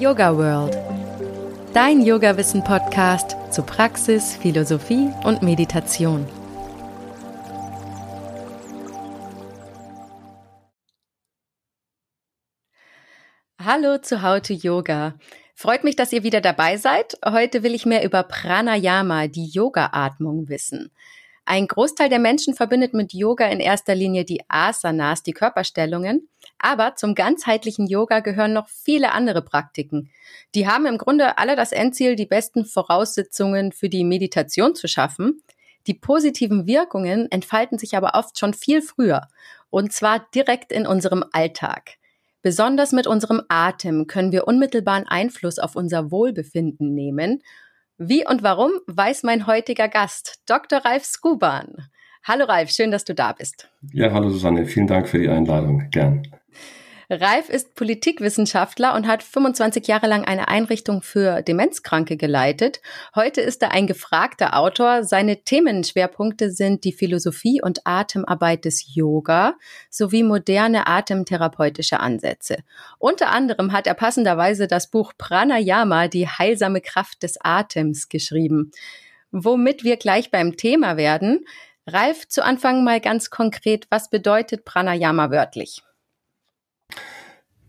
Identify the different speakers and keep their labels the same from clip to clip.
Speaker 1: Yoga World. Dein Yoga-Wissen-Podcast zu Praxis, Philosophie und Meditation. Hallo zu How to Yoga. Freut mich, dass ihr wieder dabei seid. Heute will ich mehr über Pranayama, die Yoga-Atmung, wissen. Ein Großteil der Menschen verbindet mit Yoga in erster Linie die Asanas, die Körperstellungen. Aber zum ganzheitlichen Yoga gehören noch viele andere Praktiken. Die haben im Grunde alle das Endziel, die besten Voraussetzungen für die Meditation zu schaffen. Die positiven Wirkungen entfalten sich aber oft schon viel früher. Und zwar direkt in unserem Alltag. Besonders mit unserem Atem können wir unmittelbaren Einfluss auf unser Wohlbefinden nehmen wie und warum, weiß mein heutiger Gast, Dr. Ralf Skuban. Hallo Ralf, schön, dass du da bist.
Speaker 2: Ja, hallo Susanne, vielen Dank für die Einladung. Gern.
Speaker 1: Ralf ist Politikwissenschaftler und hat 25 Jahre lang eine Einrichtung für Demenzkranke geleitet. Heute ist er ein gefragter Autor. Seine Themenschwerpunkte sind die Philosophie und Atemarbeit des Yoga sowie moderne atemtherapeutische Ansätze. Unter anderem hat er passenderweise das Buch Pranayama, die heilsame Kraft des Atems, geschrieben. Womit wir gleich beim Thema werden. Ralf, zu Anfang mal ganz konkret, was bedeutet Pranayama wörtlich?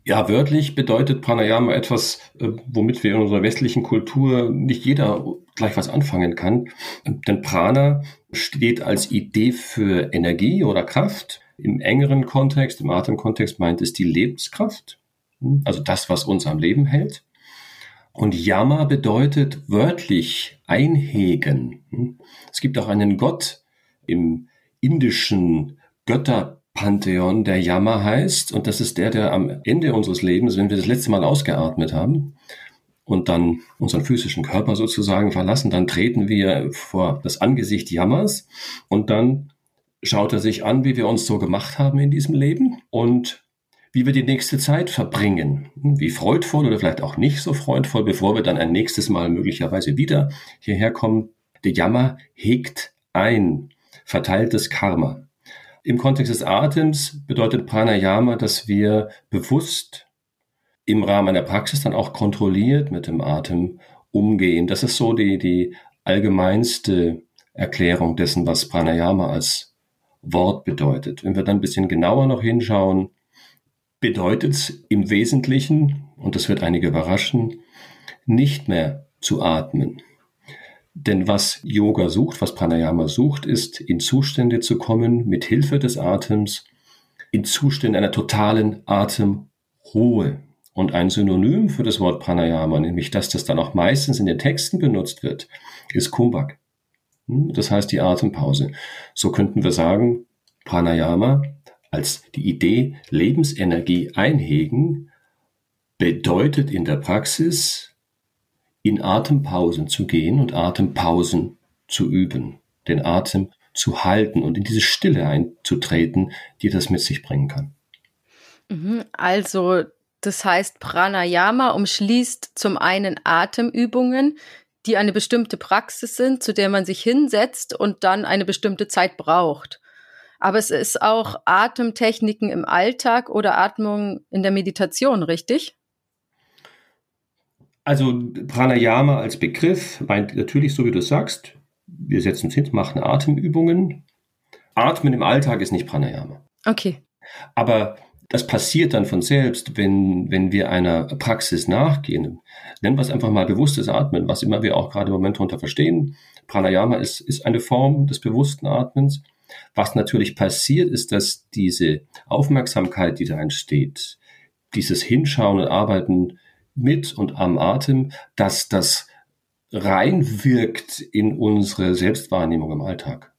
Speaker 2: Ja, wörtlich bedeutet Pranayama etwas, äh, womit wir in unserer westlichen Kultur nicht jeder gleich was anfangen kann. Denn Prana steht als Idee für Energie oder Kraft. Im engeren Kontext, im Atemkontext meint es die Lebenskraft, also das, was uns am Leben hält. Und Yama bedeutet wörtlich einhegen. Es gibt auch einen Gott im indischen Götter Pantheon der Jammer heißt. Und das ist der, der am Ende unseres Lebens, wenn wir das letzte Mal ausgeatmet haben und dann unseren physischen Körper sozusagen verlassen, dann treten wir vor das Angesicht Jammers und dann schaut er sich an, wie wir uns so gemacht haben in diesem Leben und wie wir die nächste Zeit verbringen. Wie freudvoll oder vielleicht auch nicht so freudvoll, bevor wir dann ein nächstes Mal möglicherweise wieder hierher kommen. Der Jammer hegt ein verteiltes Karma. Im Kontext des Atems bedeutet Pranayama, dass wir bewusst im Rahmen einer Praxis dann auch kontrolliert mit dem Atem umgehen. Das ist so die, die allgemeinste Erklärung dessen, was Pranayama als Wort bedeutet. Wenn wir dann ein bisschen genauer noch hinschauen, bedeutet es im Wesentlichen, und das wird einige überraschen, nicht mehr zu atmen. Denn was Yoga sucht, was Pranayama sucht, ist, in Zustände zu kommen, mit Hilfe des Atems, in Zustände einer totalen Atemruhe. Und ein Synonym für das Wort Pranayama, nämlich das, das dann auch meistens in den Texten benutzt wird, ist Kumbhak. Hm, das heißt die Atempause. So könnten wir sagen, Pranayama als die Idee Lebensenergie einhegen bedeutet in der Praxis in Atempausen zu gehen und Atempausen zu üben, den Atem zu halten und in diese Stille einzutreten, die das mit sich bringen kann.
Speaker 1: Mhm, also, das heißt, Pranayama umschließt zum einen Atemübungen, die eine bestimmte Praxis sind, zu der man sich hinsetzt und dann eine bestimmte Zeit braucht. Aber es ist auch Atemtechniken im Alltag oder Atmung in der Meditation, richtig?
Speaker 2: Also Pranayama als Begriff meint natürlich, so wie du sagst, wir setzen uns hin, machen Atemübungen. Atmen im Alltag ist nicht Pranayama.
Speaker 1: Okay.
Speaker 2: Aber das passiert dann von selbst, wenn, wenn wir einer Praxis nachgehen. Nennen wir es einfach mal bewusstes Atmen, was immer wir auch gerade im Moment darunter verstehen. Pranayama ist, ist eine Form des bewussten Atmens. Was natürlich passiert, ist, dass diese Aufmerksamkeit, die da entsteht, dieses Hinschauen und Arbeiten mit und am Atem, dass das reinwirkt in unsere Selbstwahrnehmung im Alltag.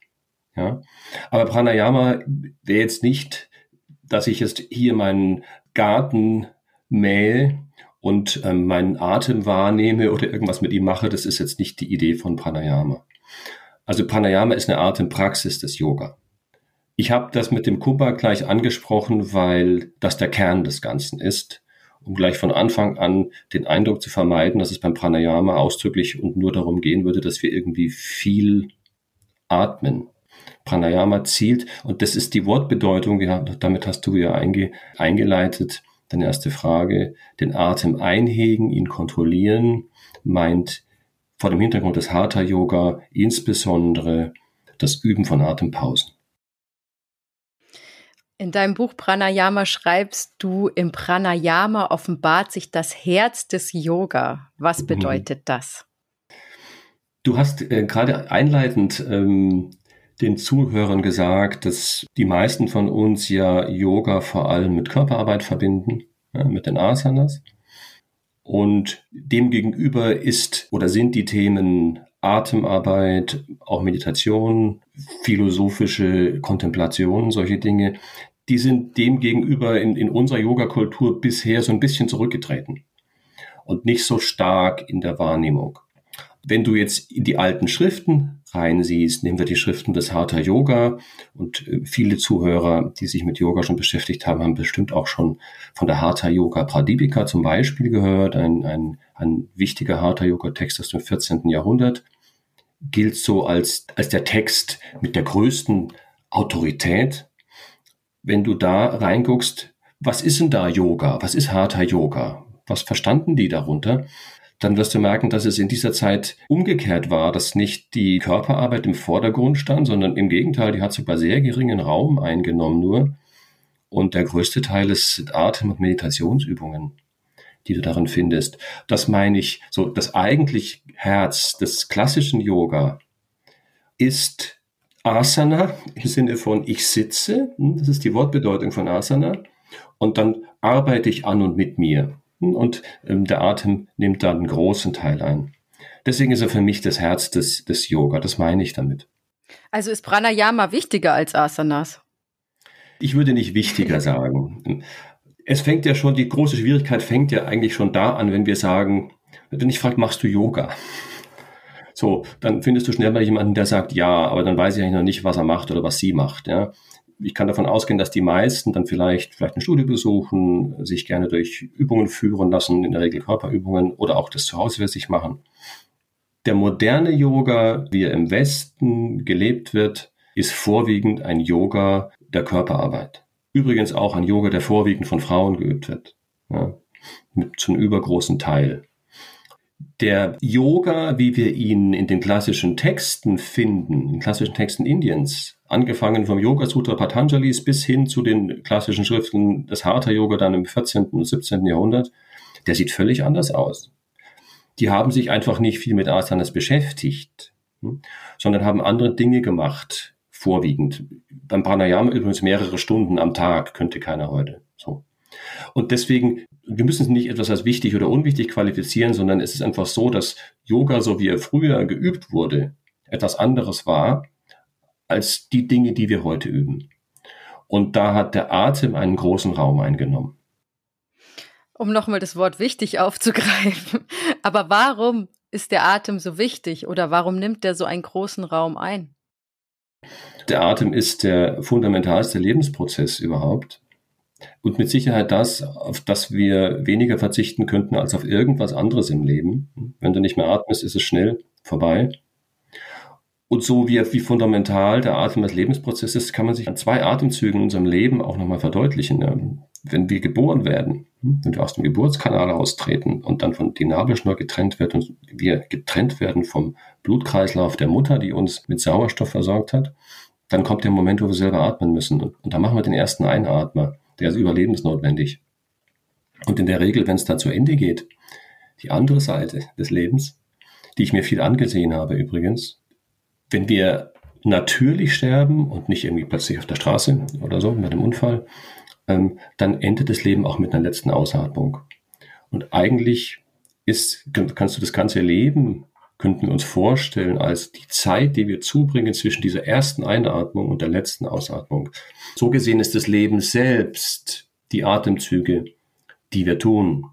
Speaker 2: Ja? Aber Pranayama wäre jetzt nicht, dass ich jetzt hier meinen Garten mähe und ähm, meinen Atem wahrnehme oder irgendwas mit ihm mache. Das ist jetzt nicht die Idee von Pranayama. Also Pranayama ist eine Atempraxis des Yoga. Ich habe das mit dem Kumbha gleich angesprochen, weil das der Kern des Ganzen ist um gleich von Anfang an den Eindruck zu vermeiden, dass es beim Pranayama ausdrücklich und nur darum gehen würde, dass wir irgendwie viel atmen. Pranayama zielt, und das ist die Wortbedeutung, damit hast du ja einge, eingeleitet, Deine erste Frage, den Atem einhegen, ihn kontrollieren, meint vor dem Hintergrund des Hatha Yoga insbesondere das Üben von Atempausen.
Speaker 1: In deinem Buch Pranayama schreibst du, im Pranayama offenbart sich das Herz des Yoga. Was mhm. bedeutet das?
Speaker 2: Du hast äh, gerade einleitend ähm, den Zuhörern gesagt, dass die meisten von uns ja Yoga vor allem mit Körperarbeit verbinden, ja, mit den Asanas. Und demgegenüber ist oder sind die Themen Atemarbeit, auch Meditation, philosophische Kontemplation, solche Dinge, die sind dem gegenüber in, in unserer Yoga-Kultur bisher so ein bisschen zurückgetreten und nicht so stark in der Wahrnehmung. Wenn du jetzt in die alten Schriften reinsiehst, nehmen wir die Schriften des Hatha Yoga und äh, viele Zuhörer, die sich mit Yoga schon beschäftigt haben, haben bestimmt auch schon von der Hatha Yoga Pradipika zum Beispiel gehört, ein, ein, ein wichtiger Hatha Yoga Text aus dem 14. Jahrhundert, gilt so als, als der Text mit der größten Autorität wenn du da reinguckst, was ist denn da Yoga? Was ist Hatha Yoga? Was verstanden die darunter? Dann wirst du merken, dass es in dieser Zeit umgekehrt war, dass nicht die Körperarbeit im Vordergrund stand, sondern im Gegenteil, die hat sogar sehr geringen Raum eingenommen nur. Und der größte Teil ist Atem- und Meditationsübungen, die du darin findest. Das meine ich, so das eigentlich Herz des klassischen Yoga ist Asana im Sinne von ich sitze, hm, das ist die Wortbedeutung von Asana, und dann arbeite ich an und mit mir. Hm, und ähm, der Atem nimmt da einen großen Teil ein. Deswegen ist er für mich das Herz des, des Yoga, das meine ich damit.
Speaker 1: Also ist Pranayama wichtiger als Asanas?
Speaker 2: Ich würde nicht wichtiger sagen. Es fängt ja schon, die große Schwierigkeit fängt ja eigentlich schon da an, wenn wir sagen, wenn ich frage, machst du Yoga? So, dann findest du schnell mal jemanden, der sagt ja, aber dann weiß ich eigentlich noch nicht, was er macht oder was sie macht. Ja. Ich kann davon ausgehen, dass die meisten dann vielleicht, vielleicht ein Studio besuchen, sich gerne durch Übungen führen lassen, in der Regel Körperübungen oder auch das zu Hause für sich machen. Der moderne Yoga, wie er im Westen gelebt wird, ist vorwiegend ein Yoga der Körperarbeit. Übrigens auch ein Yoga, der vorwiegend von Frauen geübt wird. Ja, mit zum übergroßen Teil der Yoga, wie wir ihn in den klassischen Texten finden, in klassischen Texten Indiens, angefangen vom Yoga Sutra Patanjalis bis hin zu den klassischen Schriften des Hatha Yoga dann im 14. und 17. Jahrhundert, der sieht völlig anders aus. Die haben sich einfach nicht viel mit Asanas beschäftigt, hm, sondern haben andere Dinge gemacht, vorwiegend. Beim Pranayama übrigens mehrere Stunden am Tag, könnte keiner heute. Und deswegen, wir müssen es nicht etwas als wichtig oder unwichtig qualifizieren, sondern es ist einfach so, dass Yoga, so wie er früher geübt wurde, etwas anderes war als die Dinge, die wir heute üben. Und da hat der Atem einen großen Raum eingenommen.
Speaker 1: Um nochmal das Wort wichtig aufzugreifen. Aber warum ist der Atem so wichtig oder warum nimmt der so einen großen Raum ein?
Speaker 2: Der Atem ist der fundamentalste Lebensprozess überhaupt. Und mit Sicherheit das, auf das wir weniger verzichten könnten als auf irgendwas anderes im Leben. Wenn du nicht mehr atmest, ist es schnell vorbei. Und so wie, wie fundamental der Atem als Lebensprozess ist, kann man sich an zwei Atemzügen in unserem Leben auch nochmal verdeutlichen. Wenn wir geboren werden, wenn wir aus dem Geburtskanal austreten und dann von die Nabelschnur getrennt wird und wir getrennt werden vom Blutkreislauf der Mutter, die uns mit Sauerstoff versorgt hat, dann kommt der Moment, wo wir selber atmen müssen. Und, und da machen wir den ersten Einatmer der ist überlebensnotwendig. Und in der Regel, wenn es dann zu Ende geht, die andere Seite des Lebens, die ich mir viel angesehen habe übrigens, wenn wir natürlich sterben und nicht irgendwie plötzlich auf der Straße oder so mit einem Unfall, ähm, dann endet das Leben auch mit einer letzten Ausatmung. Und eigentlich ist, kannst du das ganze Leben, könnten wir uns vorstellen, als die Zeit, die wir zubringen zwischen dieser ersten Einatmung und der letzten Ausatmung. So gesehen ist das Leben selbst die Atemzüge, die wir tun.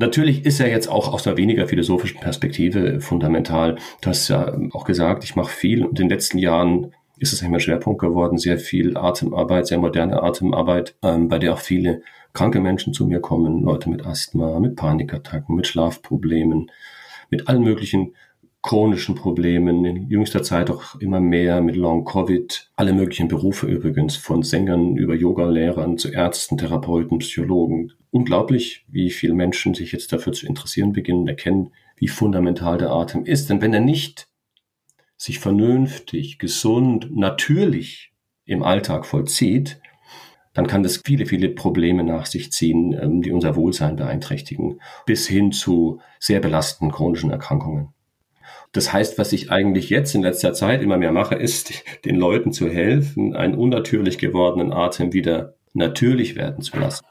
Speaker 2: Natürlich ist er jetzt auch aus einer weniger philosophischen Perspektive fundamental. Du hast ja auch gesagt, ich mache viel und in den letzten Jahren ist es immer Schwerpunkt geworden, sehr viel Atemarbeit, sehr moderne Atemarbeit, ähm, bei der auch viele kranke Menschen zu mir kommen, Leute mit Asthma, mit Panikattacken, mit Schlafproblemen, mit allen möglichen chronischen Problemen, in jüngster Zeit auch immer mehr mit Long Covid, alle möglichen Berufe übrigens, von Sängern über Yogalehrern zu Ärzten, Therapeuten, Psychologen. Unglaublich, wie viele Menschen sich jetzt dafür zu interessieren beginnen, erkennen, wie fundamental der Atem ist. Denn wenn er nicht sich vernünftig, gesund, natürlich im Alltag vollzieht, dann kann das viele, viele Probleme nach sich ziehen, ähm, die unser Wohlsein beeinträchtigen, bis hin zu sehr belastenden chronischen Erkrankungen. Das heißt, was ich eigentlich jetzt in letzter Zeit immer mehr mache, ist, den Leuten zu helfen, einen unnatürlich gewordenen Atem wieder natürlich werden zu lassen.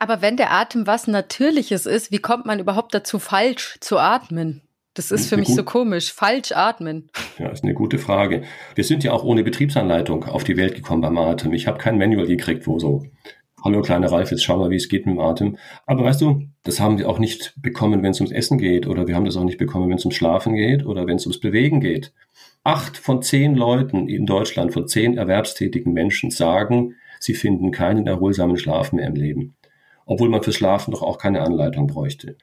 Speaker 1: Aber wenn der Atem was Natürliches ist, wie kommt man überhaupt dazu, falsch zu atmen? Das ist für mich so komisch. Falsch atmen.
Speaker 2: Ja, ist eine gute Frage. Wir sind ja auch ohne Betriebsanleitung auf die Welt gekommen beim Atem. Ich habe kein Manual gekriegt, wo so, hallo kleiner Ralf, jetzt schau mal, wie es geht mit dem Atem. Aber weißt du, das haben wir auch nicht bekommen, wenn es ums Essen geht. Oder wir haben das auch nicht bekommen, wenn es ums Schlafen geht oder wenn es ums Bewegen geht. Acht von zehn Leuten in Deutschland, von zehn erwerbstätigen Menschen sagen, sie finden keinen erholsamen Schlaf mehr im Leben. Obwohl man fürs Schlafen doch auch keine Anleitung bräuchte.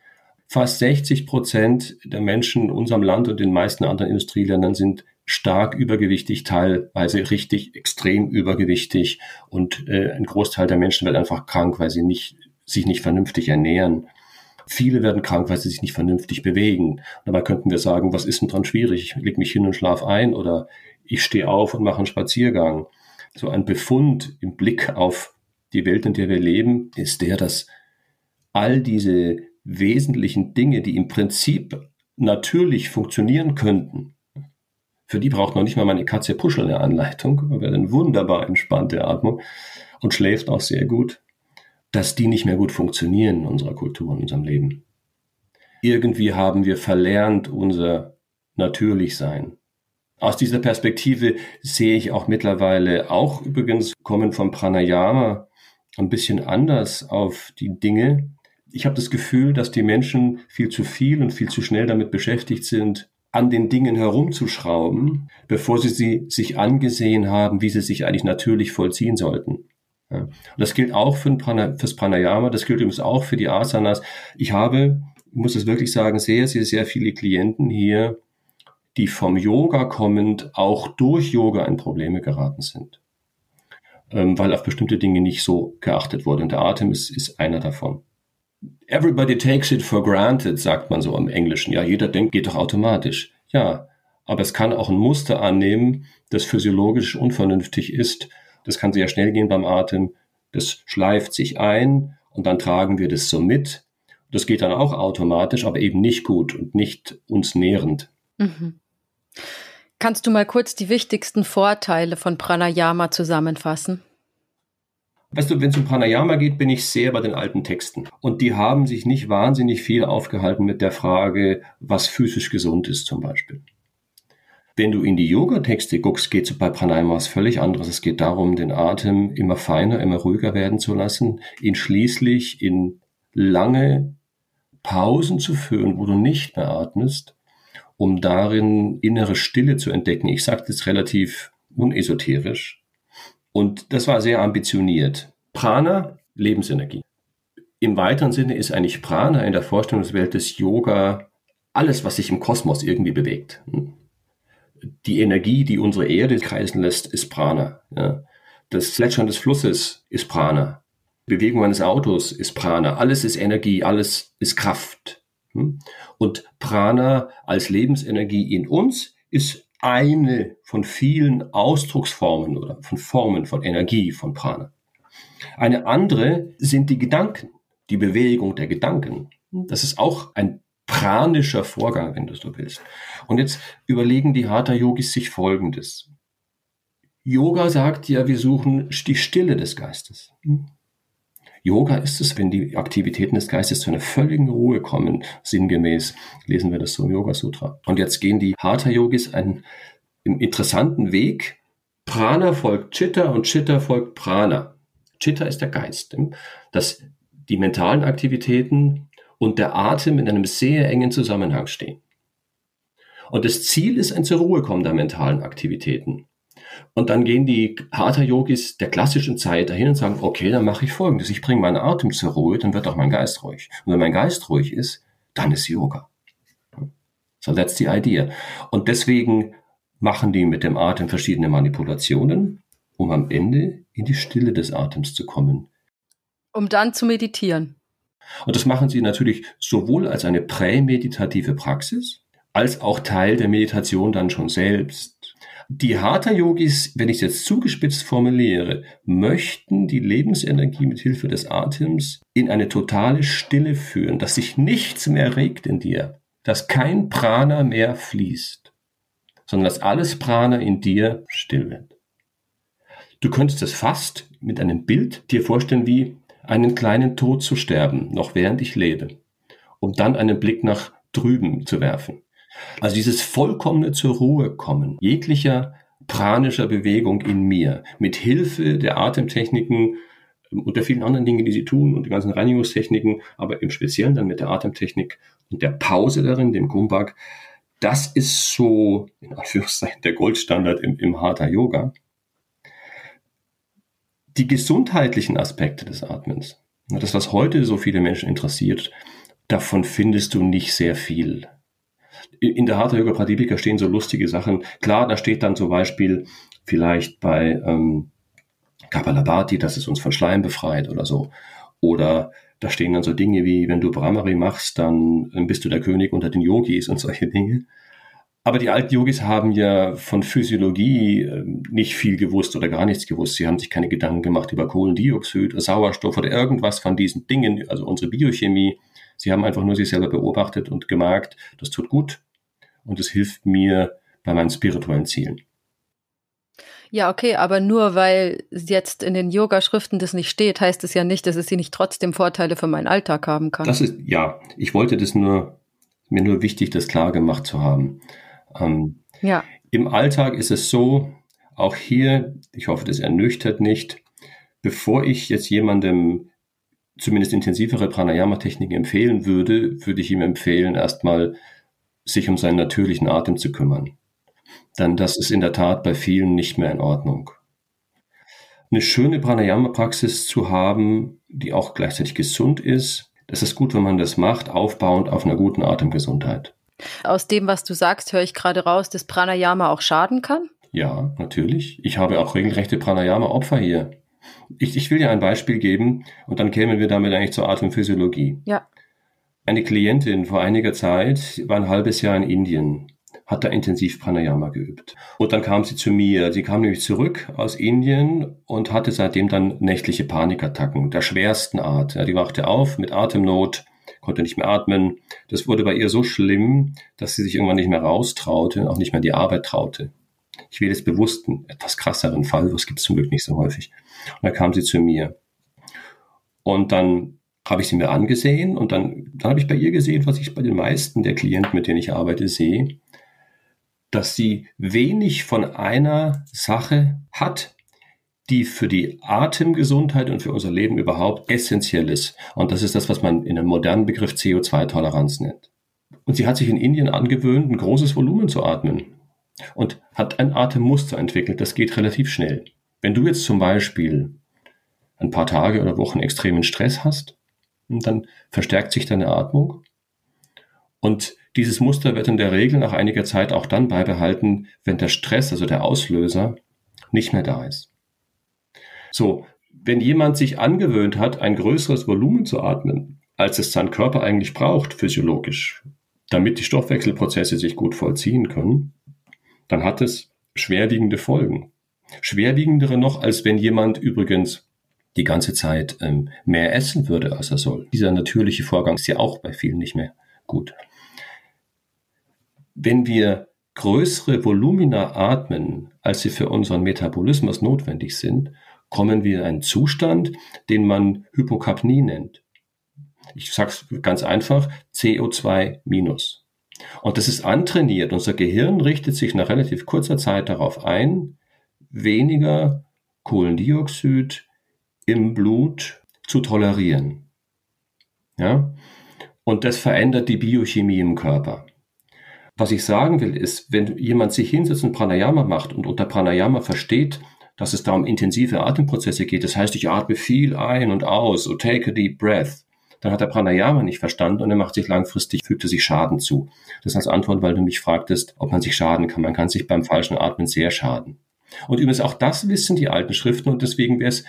Speaker 2: Fast 60 Prozent der Menschen in unserem Land und den meisten anderen Industrieländern sind stark übergewichtig, teilweise richtig extrem übergewichtig und äh, ein Großteil der Menschen wird einfach krank, weil sie nicht, sich nicht vernünftig ernähren. Viele werden krank, weil sie sich nicht vernünftig bewegen. Dabei könnten wir sagen, was ist denn dran schwierig? Ich leg mich hin und schlaf ein oder ich stehe auf und mache einen Spaziergang. So ein Befund im Blick auf die Welt, in der wir leben, ist der, dass all diese wesentlichen Dinge, die im Prinzip natürlich funktionieren könnten, für die braucht noch nicht mal meine Katze Puschel eine Anleitung, aber eine wunderbar entspannte Atmung und schläft auch sehr gut, dass die nicht mehr gut funktionieren in unserer Kultur, in unserem Leben. Irgendwie haben wir verlernt unser Natürlichsein. Aus dieser Perspektive sehe ich auch mittlerweile, auch übrigens kommen vom Pranayama, ein bisschen anders auf die Dinge, ich habe das Gefühl, dass die Menschen viel zu viel und viel zu schnell damit beschäftigt sind, an den Dingen herumzuschrauben, bevor sie sie sich angesehen haben, wie sie sich eigentlich natürlich vollziehen sollten. Ja. Das gilt auch für Prana, fürs Pranayama, das gilt übrigens auch für die Asanas. Ich habe, muss es wirklich sagen, sehr, sehr, sehr viele Klienten hier, die vom Yoga kommend auch durch Yoga in Probleme geraten sind. Ähm, weil auf bestimmte Dinge nicht so geachtet wurde. Und der Atem ist, ist einer davon. Everybody takes it for granted, sagt man so im Englischen. Ja, jeder denkt, geht doch automatisch. Ja, aber es kann auch ein Muster annehmen, das physiologisch unvernünftig ist. Das kann sehr schnell gehen beim Atem. Das schleift sich ein und dann tragen wir das so mit. Das geht dann auch automatisch, aber eben nicht gut und nicht uns nährend. Mhm.
Speaker 1: Kannst du mal kurz die wichtigsten Vorteile von Pranayama zusammenfassen?
Speaker 2: Weißt du, wenn es um Pranayama geht, bin ich sehr bei den alten Texten. Und die haben sich nicht wahnsinnig viel aufgehalten mit der Frage, was physisch gesund ist zum Beispiel. Wenn du in die Yoga-Texte guckst, geht es bei Pranayama was völlig anderes. Es geht darum, den Atem immer feiner, immer ruhiger werden zu lassen, ihn schließlich in lange Pausen zu führen, wo du nicht mehr atmest, um darin innere Stille zu entdecken. Ich sage das relativ unesoterisch. Und das war sehr ambitioniert. Prana, Lebensenergie. Im weiteren Sinne ist eigentlich Prana in der Vorstellungswelt des Yoga alles, was sich im Kosmos irgendwie bewegt. Die Energie, die unsere Erde kreisen lässt, ist Prana. Das Plätschern des Flusses ist Prana. Bewegung eines Autos ist Prana. Alles ist Energie, alles ist Kraft. Und Prana als Lebensenergie in uns ist eine von vielen Ausdrucksformen oder von Formen von Energie, von Prana. Eine andere sind die Gedanken, die Bewegung der Gedanken. Das ist auch ein pranischer Vorgang, wenn du so willst. Und jetzt überlegen die Hatha-Yogis sich Folgendes. Yoga sagt ja, wir suchen die Stille des Geistes. Yoga ist es, wenn die Aktivitäten des Geistes zu einer völligen Ruhe kommen, sinngemäß lesen wir das so im Yoga Sutra. Und jetzt gehen die Hatha Yogis einen, einen interessanten Weg. Prana folgt Chitta und Chitta folgt Prana. Chitta ist der Geist, dass die mentalen Aktivitäten und der Atem in einem sehr engen Zusammenhang stehen. Und das Ziel ist ein zur Ruhe kommen der mentalen Aktivitäten. Und dann gehen die Hatha-Yogis der klassischen Zeit dahin und sagen, okay, dann mache ich folgendes. Ich bringe meinen Atem zur Ruhe, dann wird auch mein Geist ruhig. Und wenn mein Geist ruhig ist, dann ist Yoga. So that's the idea. Und deswegen machen die mit dem Atem verschiedene Manipulationen, um am Ende in die Stille des Atems zu kommen.
Speaker 1: Um dann zu meditieren.
Speaker 2: Und das machen sie natürlich sowohl als eine prämeditative Praxis, als auch Teil der Meditation dann schon selbst. Die Hatha-Yogis, wenn ich es jetzt zugespitzt formuliere, möchten die Lebensenergie mit Hilfe des Atems in eine totale Stille führen, dass sich nichts mehr regt in dir, dass kein Prana mehr fließt, sondern dass alles Prana in dir still wird. Du könntest es fast mit einem Bild dir vorstellen, wie einen kleinen Tod zu sterben, noch während ich lebe, um dann einen Blick nach drüben zu werfen. Also dieses vollkommene zur Ruhe kommen, jeglicher pranischer Bewegung in mir, mit Hilfe der Atemtechniken ähm, und der vielen anderen Dinge, die sie tun und die ganzen Reinigungstechniken, aber im Speziellen dann mit der Atemtechnik und der Pause darin, dem Kumbhak, das ist so, in Anführungszeichen, der Goldstandard im, im Hatha Yoga. Die gesundheitlichen Aspekte des Atmens, das, was heute so viele Menschen interessiert, davon findest du nicht sehr viel in der Hatha Yoga Pradipika stehen so lustige Sachen. Klar, da steht dann zum Beispiel vielleicht bei ähm, Kapalabhati, dass es uns von Schleim befreit oder so. Oder da stehen dann so Dinge wie, wenn du Brahmari machst, dann bist du der König unter den Yogis und solche Dinge. Aber die alten Yogis haben ja von Physiologie ähm, nicht viel gewusst oder gar nichts gewusst. Sie haben sich keine Gedanken gemacht über Kohlendioxid, Sauerstoff oder irgendwas von diesen Dingen, also unsere Biochemie. Sie haben einfach nur sich selber beobachtet und gemerkt, das tut gut und es hilft mir bei meinen spirituellen Zielen.
Speaker 1: Ja, okay, aber nur weil jetzt in den Yoga-Schriften das nicht steht, heißt es ja nicht, dass es sie nicht trotzdem Vorteile für meinen Alltag haben kann.
Speaker 2: Das ist, ja, ich wollte das nur, mir nur wichtig, das klar gemacht zu haben. Ähm, ja. Im Alltag ist es so, auch hier, ich hoffe, das ernüchtert nicht, bevor ich jetzt jemandem zumindest intensivere Pranayama-Techniken empfehlen würde, würde ich ihm empfehlen, erstmal sich um seinen natürlichen Atem zu kümmern. Denn das ist in der Tat bei vielen nicht mehr in Ordnung. Eine schöne Pranayama-Praxis zu haben, die auch gleichzeitig gesund ist, das ist gut, wenn man das macht, aufbauend auf einer guten Atemgesundheit.
Speaker 1: Aus dem, was du sagst, höre ich gerade raus, dass Pranayama auch schaden kann?
Speaker 2: Ja, natürlich. Ich habe auch regelrechte Pranayama-Opfer hier. Ich, ich will dir ein Beispiel geben und dann kämen wir damit eigentlich zur Atemphysiologie.
Speaker 1: Ja.
Speaker 2: Eine Klientin vor einiger Zeit war ein halbes Jahr in Indien, hat da intensiv Pranayama geübt. Und dann kam sie zu mir. Sie kam nämlich zurück aus Indien und hatte seitdem dann nächtliche Panikattacken der schwersten Art. Ja, die wachte auf mit Atemnot, konnte nicht mehr atmen. Das wurde bei ihr so schlimm, dass sie sich irgendwann nicht mehr raustraute und auch nicht mehr die Arbeit traute. Ich wähle jetzt bewusst einen etwas krasseren Fall, das gibt es zum Glück nicht so häufig. Und dann kam sie zu mir. Und dann habe ich sie mir angesehen und dann, dann habe ich bei ihr gesehen, was ich bei den meisten der Klienten, mit denen ich arbeite, sehe, dass sie wenig von einer Sache hat, die für die Atemgesundheit und für unser Leben überhaupt essentiell ist. Und das ist das, was man in einem modernen Begriff CO2-Toleranz nennt. Und sie hat sich in Indien angewöhnt, ein großes Volumen zu atmen und hat ein Atemmuster entwickelt. Das geht relativ schnell. Wenn du jetzt zum Beispiel ein paar Tage oder Wochen extremen Stress hast, dann verstärkt sich deine Atmung. Und dieses Muster wird in der Regel nach einiger Zeit auch dann beibehalten, wenn der Stress, also der Auslöser, nicht mehr da ist. So, wenn jemand sich angewöhnt hat, ein größeres Volumen zu atmen, als es sein Körper eigentlich braucht, physiologisch, damit die Stoffwechselprozesse sich gut vollziehen können, dann hat es schwerwiegende Folgen. Schwerwiegendere noch, als wenn jemand übrigens die ganze Zeit ähm, mehr essen würde, als er soll. Dieser natürliche Vorgang ist ja auch bei vielen nicht mehr gut. Wenn wir größere Volumina atmen, als sie für unseren Metabolismus notwendig sind, kommen wir in einen Zustand, den man Hypokapnie nennt. Ich sage es ganz einfach, CO2 minus. Und das ist antrainiert. Unser Gehirn richtet sich nach relativ kurzer Zeit darauf ein, weniger Kohlendioxid im Blut zu tolerieren. Ja? Und das verändert die Biochemie im Körper. Was ich sagen will, ist, wenn jemand sich hinsetzt und Pranayama macht und unter Pranayama versteht, dass es da um intensive Atemprozesse geht, das heißt, ich atme viel ein und aus, so take a deep breath, dann hat er Pranayama nicht verstanden und er macht sich langfristig, fügt er sich Schaden zu. Das als Antwort, weil du mich fragtest, ob man sich schaden kann. Man kann sich beim falschen Atmen sehr schaden. Und übrigens auch das wissen die alten Schriften und deswegen wäre es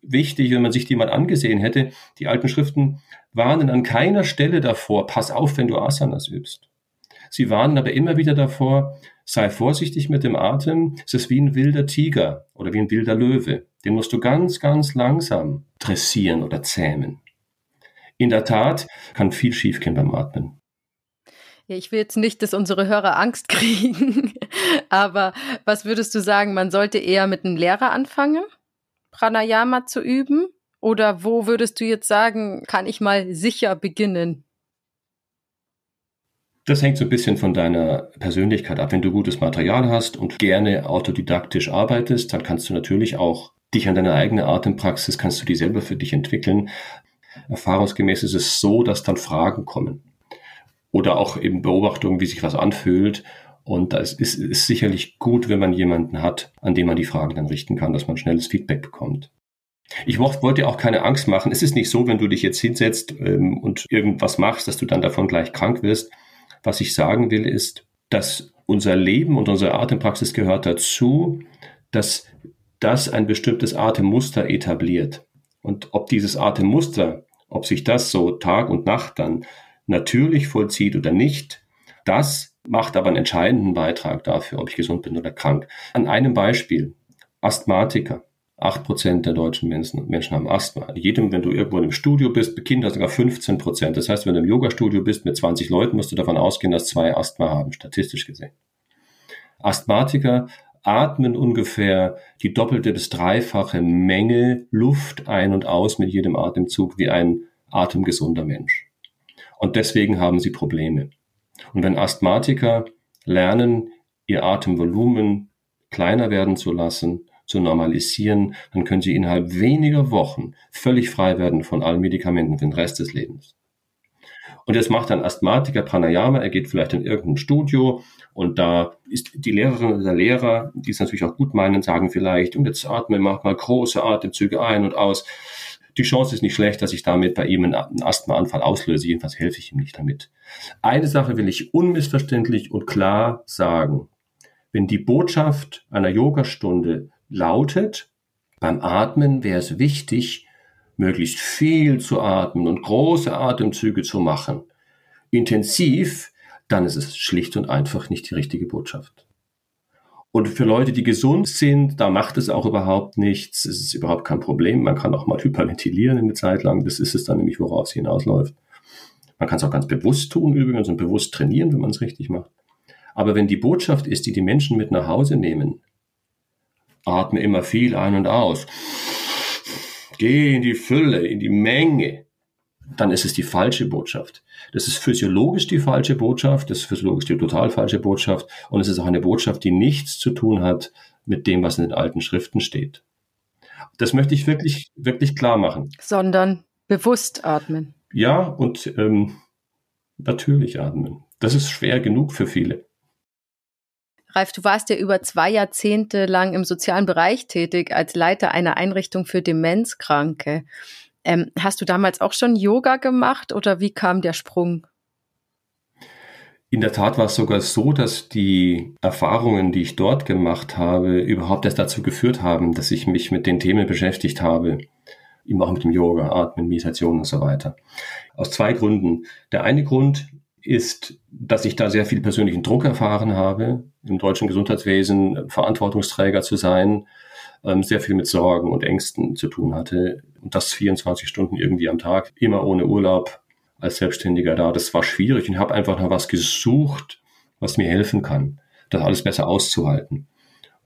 Speaker 2: wichtig, wenn man sich die mal angesehen hätte. Die alten Schriften warnen an keiner Stelle davor, pass auf, wenn du Asanas übst. Sie warnen aber immer wieder davor, sei vorsichtig mit dem Atem. Es ist wie ein wilder Tiger oder wie ein wilder Löwe. Den musst du ganz, ganz langsam dressieren oder zähmen. In der Tat kann viel schiefgehen beim Atmen.
Speaker 1: Ja, ich will jetzt nicht, dass unsere Hörer Angst kriegen, aber was würdest du sagen, man sollte eher mit einem Lehrer anfangen, Pranayama zu üben? Oder wo würdest du jetzt sagen, kann ich mal sicher beginnen?
Speaker 2: Das hängt so ein bisschen von deiner Persönlichkeit ab. Wenn du gutes Material hast und gerne autodidaktisch arbeitest, dann kannst du natürlich auch dich an deine eigene Atempraxis, kannst du die selber für dich entwickeln. Erfahrungsgemäß ist es so, dass dann Fragen kommen oder auch eben Beobachtungen, wie sich was anfühlt. Und da ist, ist, ist sicherlich gut, wenn man jemanden hat, an dem man die Fragen dann richten kann, dass man schnelles Feedback bekommt. Ich wollte auch keine Angst machen. Es ist nicht so, wenn du dich jetzt hinsetzt ähm, und irgendwas machst, dass du dann davon gleich krank wirst. Was ich sagen will, ist, dass unser Leben und unsere Atempraxis gehört dazu, dass das ein bestimmtes Atemmuster etabliert. Und ob dieses Atemmuster, ob sich das so Tag und Nacht dann natürlich vollzieht oder nicht, das macht aber einen entscheidenden Beitrag dafür, ob ich gesund bin oder krank. An einem Beispiel. Asthmatiker. Acht Prozent der deutschen Menschen, Menschen haben Asthma. Jedem, wenn du irgendwo im Studio bist, bei Kindern sogar 15 Prozent. Das heißt, wenn du im Yoga-Studio bist mit 20 Leuten, musst du davon ausgehen, dass zwei Asthma haben, statistisch gesehen. Asthmatiker atmen ungefähr die doppelte bis dreifache Menge Luft ein und aus mit jedem Atemzug wie ein atemgesunder Mensch. Und deswegen haben sie Probleme. Und wenn Asthmatiker lernen, ihr Atemvolumen kleiner werden zu lassen, zu normalisieren, dann können sie innerhalb weniger Wochen völlig frei werden von allen Medikamenten für den Rest des Lebens. Und jetzt macht ein Asthmatiker Pranayama, er geht vielleicht in irgendein Studio und da ist die Lehrerin oder der Lehrer, die es natürlich auch gut meinen, sagen vielleicht, und jetzt atme, mach mal große Atemzüge ein und aus die Chance ist nicht schlecht, dass ich damit bei ihm einen Asthmaanfall auslöse. Jedenfalls helfe ich ihm nicht damit. Eine Sache will ich unmissverständlich und klar sagen. Wenn die Botschaft einer Yogastunde lautet, beim Atmen wäre es wichtig, möglichst viel zu atmen und große Atemzüge zu machen, intensiv, dann ist es schlicht und einfach nicht die richtige Botschaft. Und für Leute, die gesund sind, da macht es auch überhaupt nichts. Es ist überhaupt kein Problem. Man kann auch mal hyperventilieren eine Zeit lang. Das ist es dann nämlich, worauf es hinausläuft. Man kann es auch ganz bewusst tun übrigens und bewusst trainieren, wenn man es richtig macht. Aber wenn die Botschaft ist, die die Menschen mit nach Hause nehmen, atme immer viel ein und aus. Geh in die Fülle, in die Menge dann ist es die falsche Botschaft. Das ist physiologisch die falsche Botschaft, das ist physiologisch die total falsche Botschaft und es ist auch eine Botschaft, die nichts zu tun hat mit dem, was in den alten Schriften steht. Das möchte ich wirklich, wirklich klar machen.
Speaker 1: Sondern bewusst atmen.
Speaker 2: Ja, und ähm, natürlich atmen. Das ist schwer genug für viele.
Speaker 1: Ralf, du warst ja über zwei Jahrzehnte lang im sozialen Bereich tätig als Leiter einer Einrichtung für Demenzkranke. Ähm, hast du damals auch schon Yoga gemacht oder wie kam der Sprung?
Speaker 2: In der Tat war es sogar so, dass die Erfahrungen, die ich dort gemacht habe, überhaupt erst dazu geführt haben, dass ich mich mit den Themen beschäftigt habe. Eben auch mit dem Yoga, Atmen, Meditation und so weiter. Aus zwei Gründen. Der eine Grund ist, dass ich da sehr viel persönlichen Druck erfahren habe, im deutschen Gesundheitswesen Verantwortungsträger zu sein, ähm, sehr viel mit Sorgen und Ängsten zu tun hatte. Und das 24 Stunden irgendwie am Tag, immer ohne Urlaub als Selbstständiger da. Das war schwierig und habe einfach nach was gesucht, was mir helfen kann, das alles besser auszuhalten.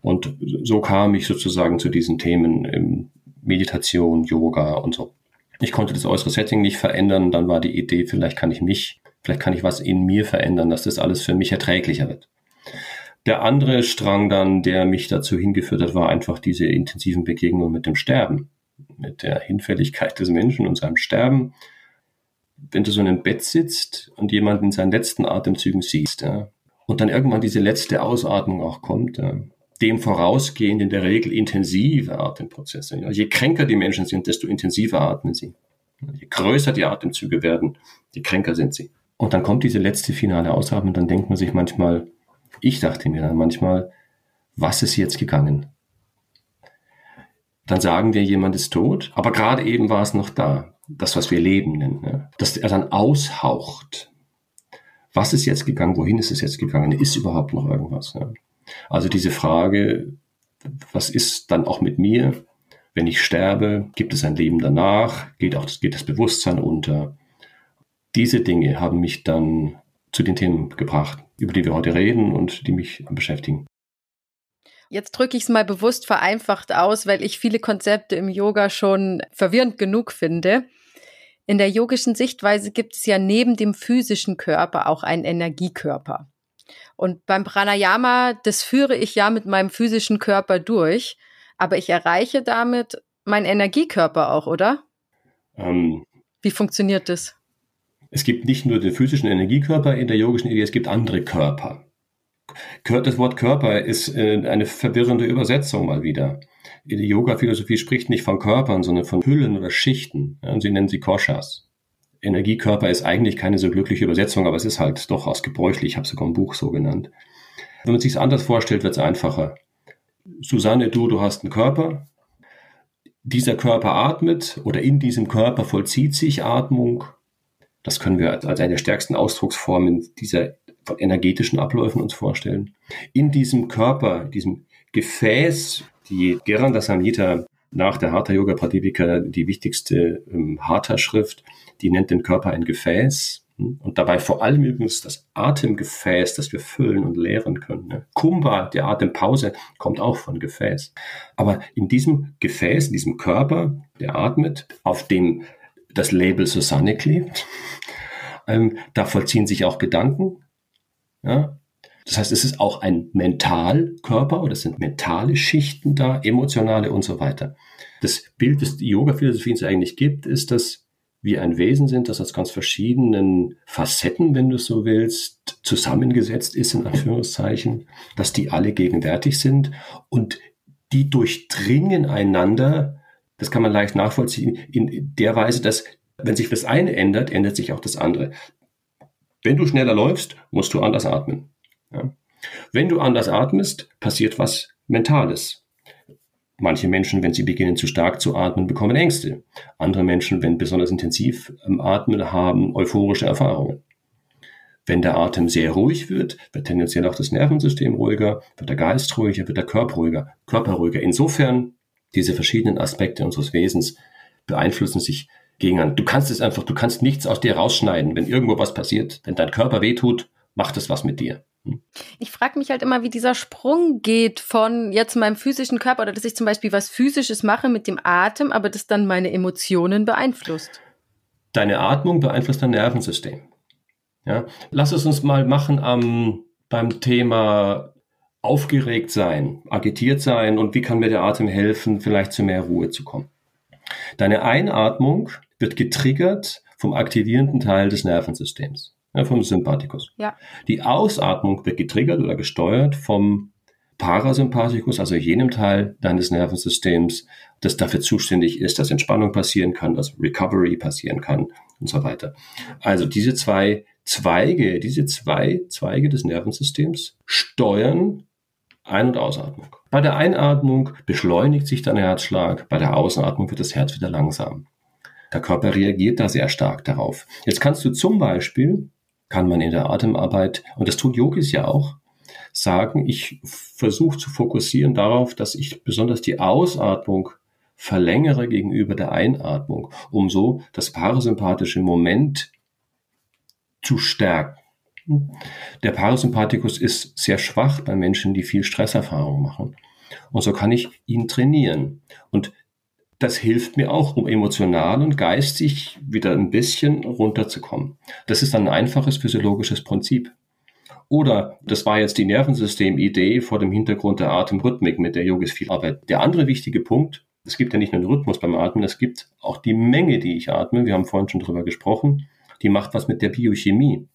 Speaker 2: Und so kam ich sozusagen zu diesen Themen Meditation, Yoga und so. Ich konnte das äußere Setting nicht verändern. Dann war die Idee, vielleicht kann ich mich, vielleicht kann ich was in mir verändern, dass das alles für mich erträglicher wird. Der andere Strang dann, der mich dazu hingeführt hat, war einfach diese intensiven Begegnungen mit dem Sterben, mit der Hinfälligkeit des Menschen und seinem Sterben. Wenn du so in einem Bett sitzt und jemanden in seinen letzten Atemzügen siehst, ja, und dann irgendwann diese letzte Ausatmung auch kommt, ja, dem vorausgehend in der Regel intensive Atemprozesse. Ja. Je kränker die Menschen sind, desto intensiver atmen sie. Je größer die Atemzüge werden, je kränker sind sie. Und dann kommt diese letzte finale Ausatmung, dann denkt man sich manchmal, ich dachte mir dann manchmal, was ist jetzt gegangen? Dann sagen wir, jemand ist tot, aber gerade eben war es noch da. Das, was wir Leben nennen. Ja? Dass er dann aushaucht. Was ist jetzt gegangen? Wohin ist es jetzt gegangen? Ist überhaupt noch irgendwas? Ja? Also diese Frage, was ist dann auch mit mir? Wenn ich sterbe, gibt es ein Leben danach? Geht auch geht das Bewusstsein unter? Diese Dinge haben mich dann zu den Themen gebracht, über die wir heute reden und die mich beschäftigen.
Speaker 1: Jetzt drücke ich es mal bewusst vereinfacht aus, weil ich viele Konzepte im Yoga schon verwirrend genug finde. In der yogischen Sichtweise gibt es ja neben dem physischen Körper auch einen Energiekörper. Und beim Pranayama, das führe ich ja mit meinem physischen Körper durch, aber ich erreiche damit meinen Energiekörper auch, oder? Ähm, Wie funktioniert das?
Speaker 2: Es gibt nicht nur den physischen Energiekörper in der yogischen Idee, es gibt andere Körper. Das Wort Körper ist äh, eine verwirrende Übersetzung mal wieder. Die Yoga-Philosophie spricht nicht von Körpern, sondern von Hüllen oder Schichten. Sie nennen sie Koshas. Energiekörper ist eigentlich keine so glückliche Übersetzung, aber es ist halt durchaus gebräuchlich. Ich habe sogar ein Buch so genannt. Wenn man sich es anders vorstellt, wird es einfacher. Susanne, du, du hast einen Körper. Dieser Körper atmet oder in diesem Körper vollzieht sich Atmung. Das können wir als eine der stärksten Ausdrucksformen dieser von energetischen Abläufen uns vorstellen. In diesem Körper, diesem Gefäß, die Geranda Samhita nach der Hatha Yoga Pradipika die wichtigste ähm, Hatha-Schrift, die nennt den Körper ein Gefäß. Hm, und dabei vor allem übrigens das Atemgefäß, das wir füllen und leeren können. Ne? Kumbha, die Atempause, kommt auch von Gefäß. Aber in diesem Gefäß, in diesem Körper, der atmet, auf dem das Label Susanne klebt, ähm, da vollziehen sich auch Gedanken, ja? Das heißt, es ist auch ein Mentalkörper oder es sind mentale Schichten da, emotionale und so weiter. Das Bild, das die Yoga-Philosophie uns eigentlich gibt, ist, dass wir ein Wesen sind, das aus ganz verschiedenen Facetten, wenn du so willst, zusammengesetzt ist, in Anführungszeichen, dass die alle gegenwärtig sind und die durchdringen einander, das kann man leicht nachvollziehen, in der Weise, dass wenn sich das eine ändert, ändert sich auch das andere. Wenn du schneller läufst, musst du anders atmen. Ja. Wenn du anders atmest, passiert was Mentales. Manche Menschen, wenn sie beginnen zu stark zu atmen, bekommen Ängste. Andere Menschen, wenn besonders intensiv atmen, haben euphorische Erfahrungen. Wenn der Atem sehr ruhig wird, wird tendenziell auch das Nervensystem ruhiger, wird der Geist ruhiger, wird der Körper ruhiger, Körper ruhiger. Insofern, diese verschiedenen Aspekte unseres Wesens beeinflussen sich gegeneinander. Du kannst es einfach, du kannst nichts aus dir rausschneiden. Wenn irgendwo was passiert, wenn dein Körper wehtut, macht es was mit dir. Hm?
Speaker 1: Ich frage mich halt immer, wie dieser Sprung geht von jetzt meinem physischen Körper oder dass ich zum Beispiel was Physisches mache mit dem Atem, aber das dann meine Emotionen beeinflusst.
Speaker 2: Deine Atmung beeinflusst dein Nervensystem. Ja? Lass es uns mal machen am, beim Thema aufgeregt sein, agitiert sein und wie kann mir der Atem helfen, vielleicht zu mehr Ruhe zu kommen. Deine Einatmung wird getriggert vom aktivierenden Teil des Nervensystems, ja, vom Sympathikus. Ja. Die Ausatmung wird getriggert oder gesteuert vom Parasympathikus, also jenem Teil deines Nervensystems, das dafür zuständig ist, dass Entspannung passieren kann, dass Recovery passieren kann und so weiter. Also diese zwei Zweige, diese zwei Zweige des Nervensystems steuern ein- und Ausatmung. Bei der Einatmung beschleunigt sich dein Herzschlag, bei der Ausatmung wird das Herz wieder langsam. Der Körper reagiert da sehr stark darauf. Jetzt kannst du zum Beispiel, kann man in der Atemarbeit, und das tun Yogis ja auch, sagen, ich versuche zu fokussieren darauf, dass ich besonders die Ausatmung verlängere gegenüber der Einatmung, um so das parasympathische Moment zu stärken. Der Parasympathikus ist sehr schwach bei Menschen, die viel Stresserfahrung machen. Und so kann ich ihn trainieren. Und das hilft mir auch, um emotional und geistig wieder ein bisschen runterzukommen. Das ist ein einfaches physiologisches Prinzip. Oder das war jetzt die Nervensystem-Idee vor dem Hintergrund der Atemrhythmik, mit der Yogis viel arbeitet. Der andere wichtige Punkt, es gibt ja nicht nur den Rhythmus beim Atmen, es gibt auch die Menge, die ich atme. Wir haben vorhin schon drüber gesprochen. Die macht was mit der Biochemie.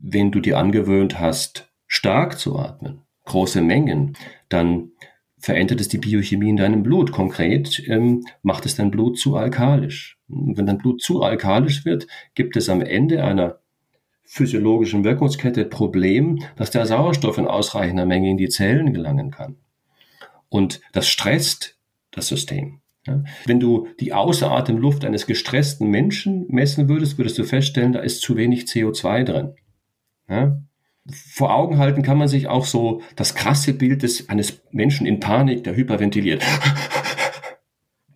Speaker 2: Wenn du dir angewöhnt hast, stark zu atmen, große Mengen, dann verändert es die Biochemie in deinem Blut. Konkret ähm, macht es dein Blut zu alkalisch. Und wenn dein Blut zu alkalisch wird, gibt es am Ende einer physiologischen Wirkungskette Problem, dass der Sauerstoff in ausreichender Menge in die Zellen gelangen kann. Und das stresst das System. Wenn du die Außeratemluft eines gestressten Menschen messen würdest, würdest du feststellen, da ist zu wenig CO2 drin. Vor Augen halten kann man sich auch so das krasse Bild des, eines Menschen in Panik, der hyperventiliert.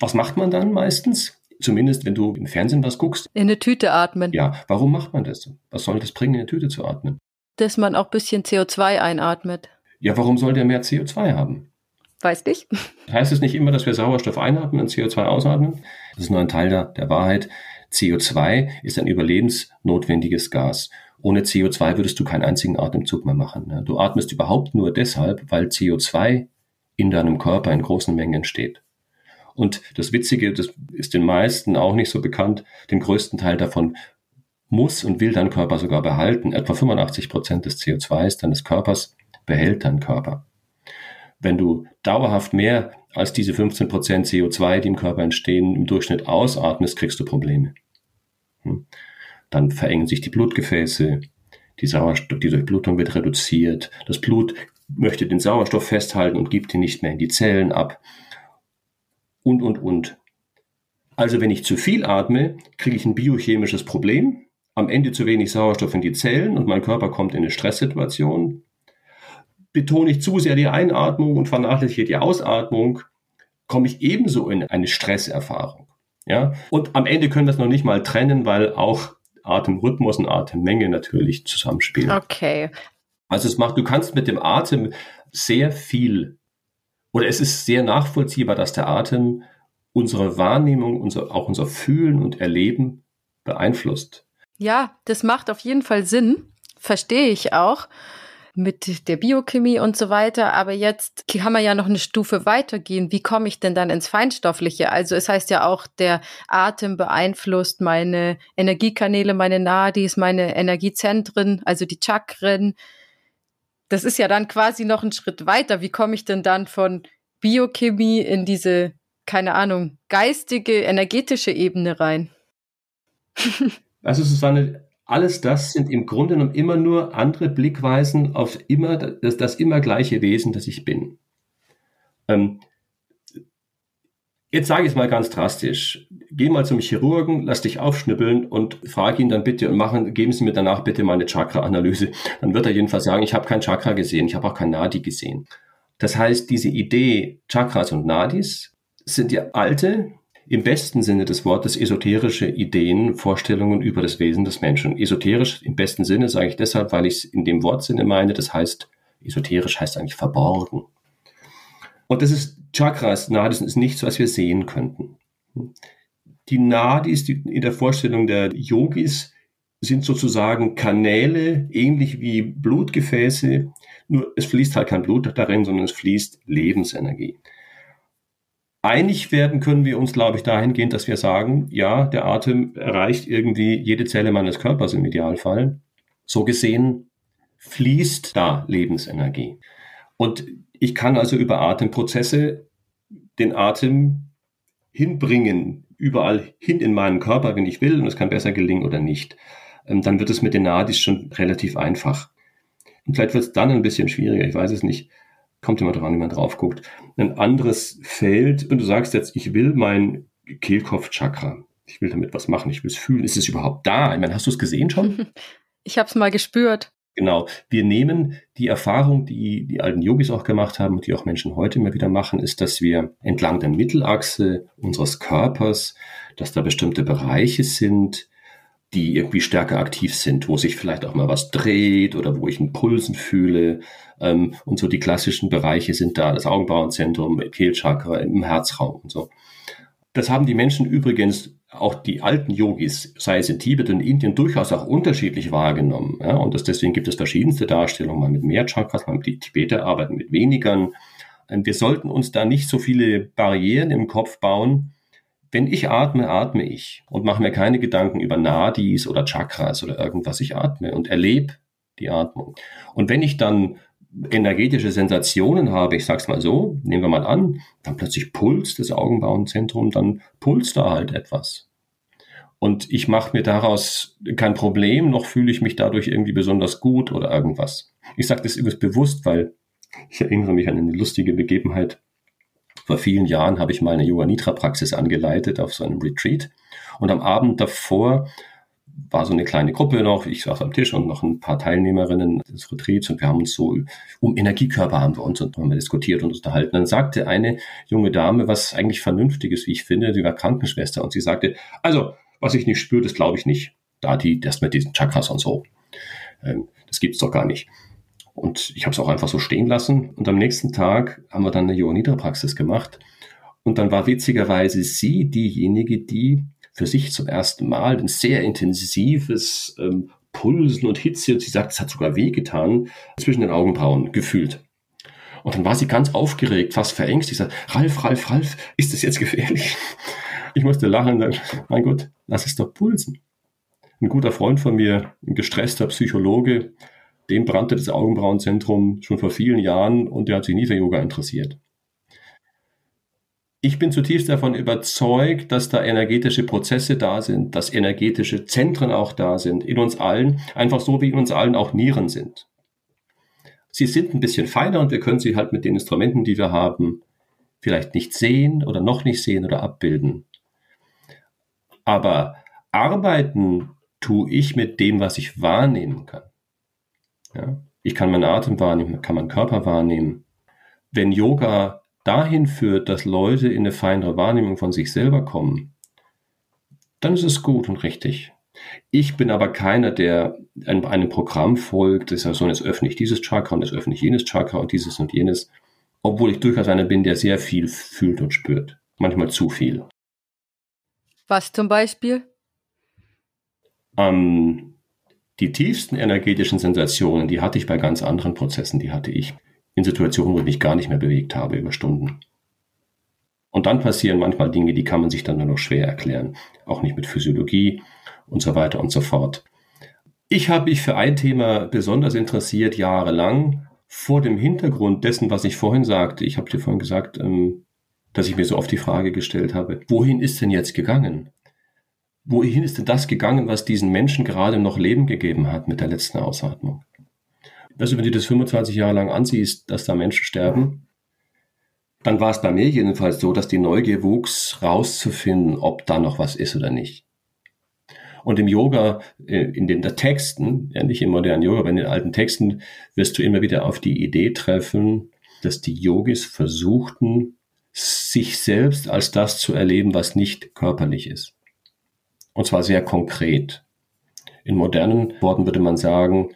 Speaker 2: Was macht man dann meistens? Zumindest, wenn du im Fernsehen was guckst.
Speaker 1: In eine Tüte atmen.
Speaker 2: Ja, warum macht man das? Was soll das bringen, in eine Tüte zu atmen?
Speaker 1: Dass man auch ein bisschen CO2 einatmet.
Speaker 2: Ja, warum soll der mehr CO2 haben?
Speaker 1: Weiß nicht.
Speaker 2: Heißt es nicht immer, dass wir Sauerstoff einatmen und CO2 ausatmen? Das ist nur ein Teil der, der Wahrheit. CO2 ist ein überlebensnotwendiges Gas. Ohne CO2 würdest du keinen einzigen Atemzug mehr machen. Du atmest überhaupt nur deshalb, weil CO2 in deinem Körper in großen Mengen entsteht. Und das Witzige, das ist den meisten auch nicht so bekannt, den größten Teil davon muss und will dein Körper sogar behalten. Etwa 85 Prozent des CO2 deines Körpers behält dein Körper. Wenn du dauerhaft mehr als diese 15 Prozent CO2, die im Körper entstehen, im Durchschnitt ausatmest, kriegst du Probleme. Hm. Dann verengen sich die Blutgefäße, die, Sauerstoff, die Durchblutung wird reduziert, das Blut möchte den Sauerstoff festhalten und gibt ihn nicht mehr in die Zellen ab. Und, und, und. Also wenn ich zu viel atme, kriege ich ein biochemisches Problem, am Ende zu wenig Sauerstoff in die Zellen und mein Körper kommt in eine Stresssituation, betone ich zu sehr die Einatmung und vernachlässige die Ausatmung, komme ich ebenso in eine Stresserfahrung. Ja? Und am Ende können wir es noch nicht mal trennen, weil auch Atemrhythmus und Atemmenge natürlich zusammenspielen.
Speaker 1: Okay.
Speaker 2: Also es macht, du kannst mit dem Atem sehr viel, oder es ist sehr nachvollziehbar, dass der Atem unsere Wahrnehmung, unser, auch unser Fühlen und Erleben beeinflusst.
Speaker 1: Ja, das macht auf jeden Fall Sinn. Verstehe ich auch mit der Biochemie und so weiter. Aber jetzt kann man ja noch eine Stufe weitergehen. Wie komme ich denn dann ins Feinstoffliche? Also es heißt ja auch, der Atem beeinflusst meine Energiekanäle, meine Nadis, meine Energiezentren, also die Chakren. Das ist ja dann quasi noch ein Schritt weiter. Wie komme ich denn dann von Biochemie in diese, keine Ahnung, geistige, energetische Ebene rein?
Speaker 2: also Susanne, alles das sind im Grunde genommen immer nur andere Blickweisen auf immer das, das immer gleiche Wesen, das ich bin. Ähm, jetzt sage ich es mal ganz drastisch. Geh mal zum Chirurgen, lass dich aufschnippeln und frag ihn dann bitte und machen, geben Sie mir danach bitte mal eine Chakra-Analyse. Dann wird er jedenfalls sagen, ich habe kein Chakra gesehen, ich habe auch kein Nadi gesehen. Das heißt, diese Idee Chakras und Nadis sind ja alte, im besten Sinne des Wortes esoterische Ideen, Vorstellungen über das Wesen des Menschen. Esoterisch im besten Sinne sage ich deshalb, weil ich es in dem Wortsinne meine. Das heißt, esoterisch heißt eigentlich verborgen. Und das ist Chakras, Nadis ist nichts, was wir sehen könnten. Die Nadis die in der Vorstellung der Yogis sind sozusagen Kanäle, ähnlich wie Blutgefäße, nur es fließt halt kein Blut darin, sondern es fließt Lebensenergie. Einig werden können wir uns, glaube ich, dahingehend, dass wir sagen, ja, der Atem erreicht irgendwie jede Zelle meines Körpers im Idealfall. So gesehen fließt da Lebensenergie. Und ich kann also über Atemprozesse den Atem hinbringen, überall hin in meinen Körper, wenn ich will, und es kann besser gelingen oder nicht. Ähm, dann wird es mit den Nadis schon relativ einfach. Und vielleicht wird es dann ein bisschen schwieriger, ich weiß es nicht kommt immer dran, wie man drauf guckt. Ein anderes Feld, wenn du sagst jetzt, ich will mein Kehlkopfchakra, ich will damit was machen, ich will es fühlen, ist es überhaupt da? Ich meine, hast du es gesehen schon?
Speaker 1: Ich habe es mal gespürt.
Speaker 2: Genau. Wir nehmen die Erfahrung, die die alten Yogis auch gemacht haben und die auch Menschen heute immer wieder machen, ist, dass wir entlang der Mittelachse unseres Körpers, dass da bestimmte Bereiche sind, die irgendwie stärker aktiv sind, wo sich vielleicht auch mal was dreht oder wo ich einen Pulsen fühle. Ähm, und so die klassischen Bereiche sind da, das Augenbrauenzentrum, Kehlchakra, im Herzraum und so. Das haben die Menschen übrigens, auch die alten Yogis, sei es in Tibet und Indien, durchaus auch unterschiedlich wahrgenommen. Ja? Und das, deswegen gibt es verschiedenste Darstellungen, mal mit mehr Chakras, mal mit die Tibeter arbeiten mit wenigern. Ähm, wir sollten uns da nicht so viele Barrieren im Kopf bauen, wenn ich atme, atme ich und mache mir keine Gedanken über Nadis oder Chakras oder irgendwas. Ich atme und erlebe die Atmung. Und wenn ich dann energetische Sensationen habe, ich sag's mal so, nehmen wir mal an, dann plötzlich pulst das Augenbrauenzentrum, dann pulst da halt etwas. Und ich mache mir daraus kein Problem, noch fühle ich mich dadurch irgendwie besonders gut oder irgendwas. Ich sage das übrigens bewusst, weil ich erinnere mich an eine lustige Begebenheit. Vor vielen Jahren habe ich mal eine Yoga Nitra Praxis angeleitet auf so einem Retreat. Und am Abend davor war so eine kleine Gruppe noch, ich saß am Tisch und noch ein paar Teilnehmerinnen des Retreats und wir haben uns so um Energiekörper haben wir uns und haben wir diskutiert und unterhalten. Dann sagte eine junge Dame, was eigentlich vernünftiges, wie ich finde, sie war Krankenschwester und sie sagte, also, was ich nicht spüre, das glaube ich nicht. Da die, das mit diesen Chakras und so. Ähm, das gibt's doch gar nicht. Und ich habe es auch einfach so stehen lassen. Und am nächsten Tag haben wir dann eine Yoga Nidra Praxis gemacht. Und dann war witzigerweise sie diejenige, die für sich zum ersten Mal ein sehr intensives ähm, Pulsen und Hitze, und sie sagt, es hat sogar wehgetan, zwischen den Augenbrauen gefühlt. Und dann war sie ganz aufgeregt, fast verängstigt. Sagt, Ralf, Ralf, Ralf, ist das jetzt gefährlich? Ich musste lachen sagen, mein Gott, lass es doch pulsen. Ein guter Freund von mir, ein gestresster Psychologe, dem brannte das Augenbrauenzentrum schon vor vielen Jahren und der hat sich nie für Yoga interessiert. Ich bin zutiefst davon überzeugt, dass da energetische Prozesse da sind, dass energetische Zentren auch da sind, in uns allen, einfach so wie in uns allen auch Nieren sind. Sie sind ein bisschen feiner und wir können sie halt mit den Instrumenten, die wir haben, vielleicht nicht sehen oder noch nicht sehen oder abbilden. Aber arbeiten tue ich mit dem, was ich wahrnehmen kann. Ja? Ich kann meinen Atem wahrnehmen, kann meinen Körper wahrnehmen. Wenn Yoga dahin führt, dass Leute in eine feinere Wahrnehmung von sich selber kommen, dann ist es gut und richtig. Ich bin aber keiner, der einem, einem Programm folgt, das ja so, jetzt öffne ich dieses Chakra und jetzt öffne ich jenes Chakra und dieses und jenes, obwohl ich durchaus einer bin, der sehr viel fühlt und spürt. Manchmal zu viel.
Speaker 1: Was zum Beispiel?
Speaker 2: Ähm, die tiefsten energetischen Sensationen, die hatte ich bei ganz anderen Prozessen, die hatte ich in Situationen, wo ich mich gar nicht mehr bewegt habe über Stunden. Und dann passieren manchmal Dinge, die kann man sich dann nur noch schwer erklären. Auch nicht mit Physiologie und so weiter und so fort. Ich habe mich für ein Thema besonders interessiert, jahrelang, vor dem Hintergrund dessen, was ich vorhin sagte. Ich habe dir vorhin gesagt, ähm, dass ich mir so oft die Frage gestellt habe, wohin ist denn jetzt gegangen? Wohin ist denn das gegangen, was diesen Menschen gerade noch Leben gegeben hat mit der letzten Ausatmung? Also wenn du das 25 Jahre lang ansiehst, dass da Menschen sterben, dann war es bei mir jedenfalls so, dass die Neugier wuchs, rauszufinden, ob da noch was ist oder nicht. Und im Yoga, äh, in den Texten, ja nicht im modernen Yoga, aber in den alten Texten, wirst du immer wieder auf die Idee treffen, dass die Yogis versuchten, sich selbst als das zu erleben, was nicht körperlich ist. Und zwar sehr konkret. In modernen Worten würde man sagen,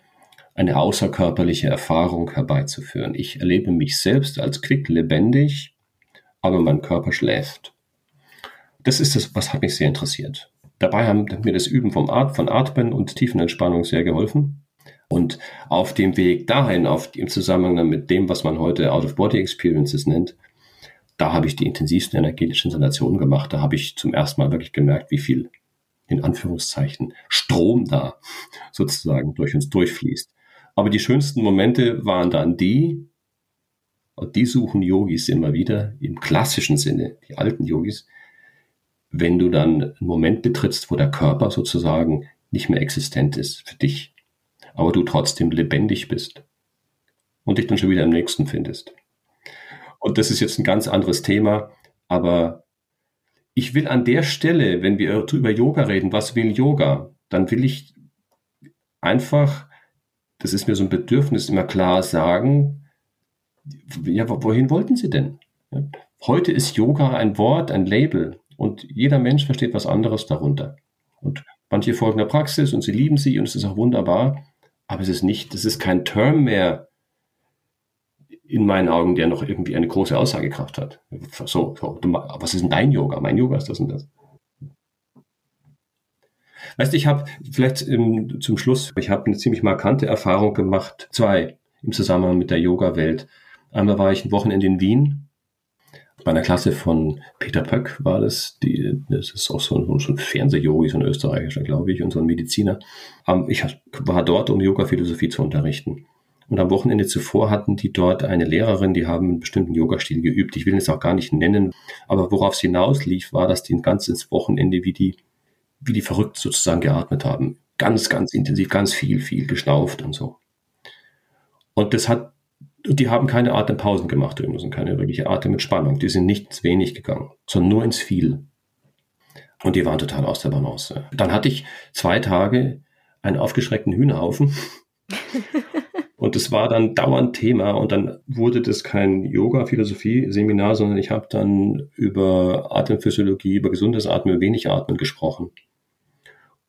Speaker 2: eine außerkörperliche Erfahrung herbeizuführen. Ich erlebe mich selbst als quick lebendig, aber mein Körper schläft. Das ist das, was hat mich sehr interessiert. Dabei haben mir das Üben vom At von Atmen und Tiefenentspannung sehr geholfen. Und auf dem Weg dahin, auf, im Zusammenhang mit dem, was man heute Out-of-Body-Experiences nennt, da habe ich die intensivsten energetischen Sensationen gemacht. Da habe ich zum ersten Mal wirklich gemerkt, wie viel, in Anführungszeichen, Strom da sozusagen durch uns durchfließt. Aber die schönsten Momente waren dann die, und die suchen Yogis immer wieder, im klassischen Sinne, die alten Yogis, wenn du dann einen Moment betrittst, wo der Körper sozusagen nicht mehr existent ist für dich, aber du trotzdem lebendig bist und dich dann schon wieder im nächsten findest. Und das ist jetzt ein ganz anderes Thema, aber ich will an der Stelle, wenn wir über Yoga reden, was will Yoga, dann will ich einfach das ist mir so ein Bedürfnis, immer klar sagen, ja, wohin wollten Sie denn? Heute ist Yoga ein Wort, ein Label und jeder Mensch versteht was anderes darunter. Und manche folgen der Praxis und sie lieben sie und es ist auch wunderbar, aber es ist nicht, es ist kein Term mehr in meinen Augen, der noch irgendwie eine große Aussagekraft hat. So, so was ist denn dein Yoga? Mein Yoga ist das und das. Weißt du, ich habe vielleicht ähm, zum Schluss, ich habe eine ziemlich markante Erfahrung gemacht, zwei im Zusammenhang mit der Yoga-Welt. Einmal war ich ein Wochenende in Wien. Bei einer Klasse von Peter Pöck war das. Die, das ist auch so ein, so ein Fernsehyogi, so ein österreichischer, glaube ich, und so ein Mediziner. Ähm, ich war dort, um Yoga-Philosophie zu unterrichten. Und am Wochenende zuvor hatten die dort eine Lehrerin, die haben einen bestimmten Yoga-Stil geübt. Ich will es auch gar nicht nennen. Aber worauf es hinauslief, war, dass die ein ganzes Wochenende wie die, wie die verrückt sozusagen geatmet haben. Ganz, ganz intensiv, ganz viel, viel geschnauft und so. Und das hat, die haben keine Atempausen gemacht, übrigens, keine wirkliche Atementspannung. Die sind nicht ins Wenig gegangen, sondern nur ins Viel. Und die waren total aus der Balance. Dann hatte ich zwei Tage einen aufgeschreckten Hühnerhaufen. Und es war dann dauernd Thema und dann wurde das kein Yoga-Philosophie-Seminar, sondern ich habe dann über Atemphysiologie, über gesundes Atmen, wenig Atmen gesprochen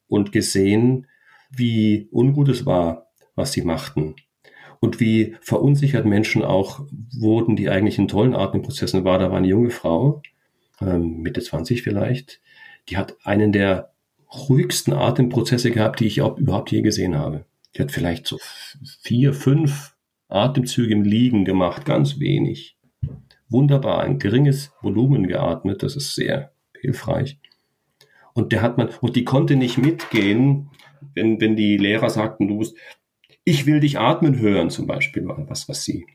Speaker 2: und gesehen, wie ungut es war, was sie machten und wie verunsichert Menschen auch wurden, die eigentlich in tollen Atemprozessen war. Da war eine junge Frau, ähm, Mitte 20 vielleicht, die hat einen der ruhigsten Atemprozesse gehabt, die ich überhaupt je gesehen habe. Die hat vielleicht so vier, fünf Atemzüge im Liegen gemacht, ganz wenig. Wunderbar, ein geringes Volumen geatmet, das ist sehr hilfreich. Und der hat man, und die konnte nicht mitgehen, wenn, wenn die Lehrer sagten, du musst, ich will dich atmen hören, zum Beispiel, war was, was sie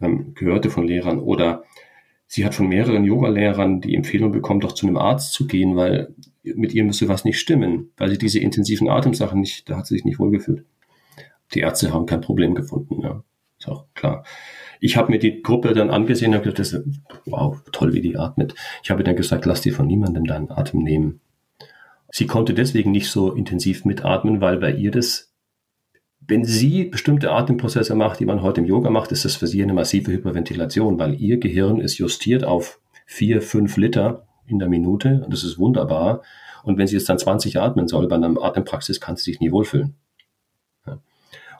Speaker 2: ähm, gehörte von Lehrern. Oder sie hat von mehreren Yoga-Lehrern die Empfehlung bekommen, doch zu einem Arzt zu gehen, weil mit ihr müsse was nicht stimmen, weil sie diese intensiven Atemsachen nicht, da hat sie sich nicht wohlgefühlt. Die Ärzte haben kein Problem gefunden, ja. Ist auch klar. Ich habe mir die Gruppe dann angesehen und gesagt, das ist, wow, toll, wie die atmet. Ich habe dann gesagt, lass dir von niemandem deinen Atem nehmen. Sie konnte deswegen nicht so intensiv mitatmen, weil bei ihr das, wenn sie bestimmte Atemprozesse macht, die man heute im Yoga macht, ist das für sie eine massive Hyperventilation, weil ihr Gehirn ist justiert auf vier, fünf Liter in der Minute und das ist wunderbar. Und wenn sie jetzt dann 20 atmen soll bei einer Atempraxis, kann sie sich nie wohlfühlen.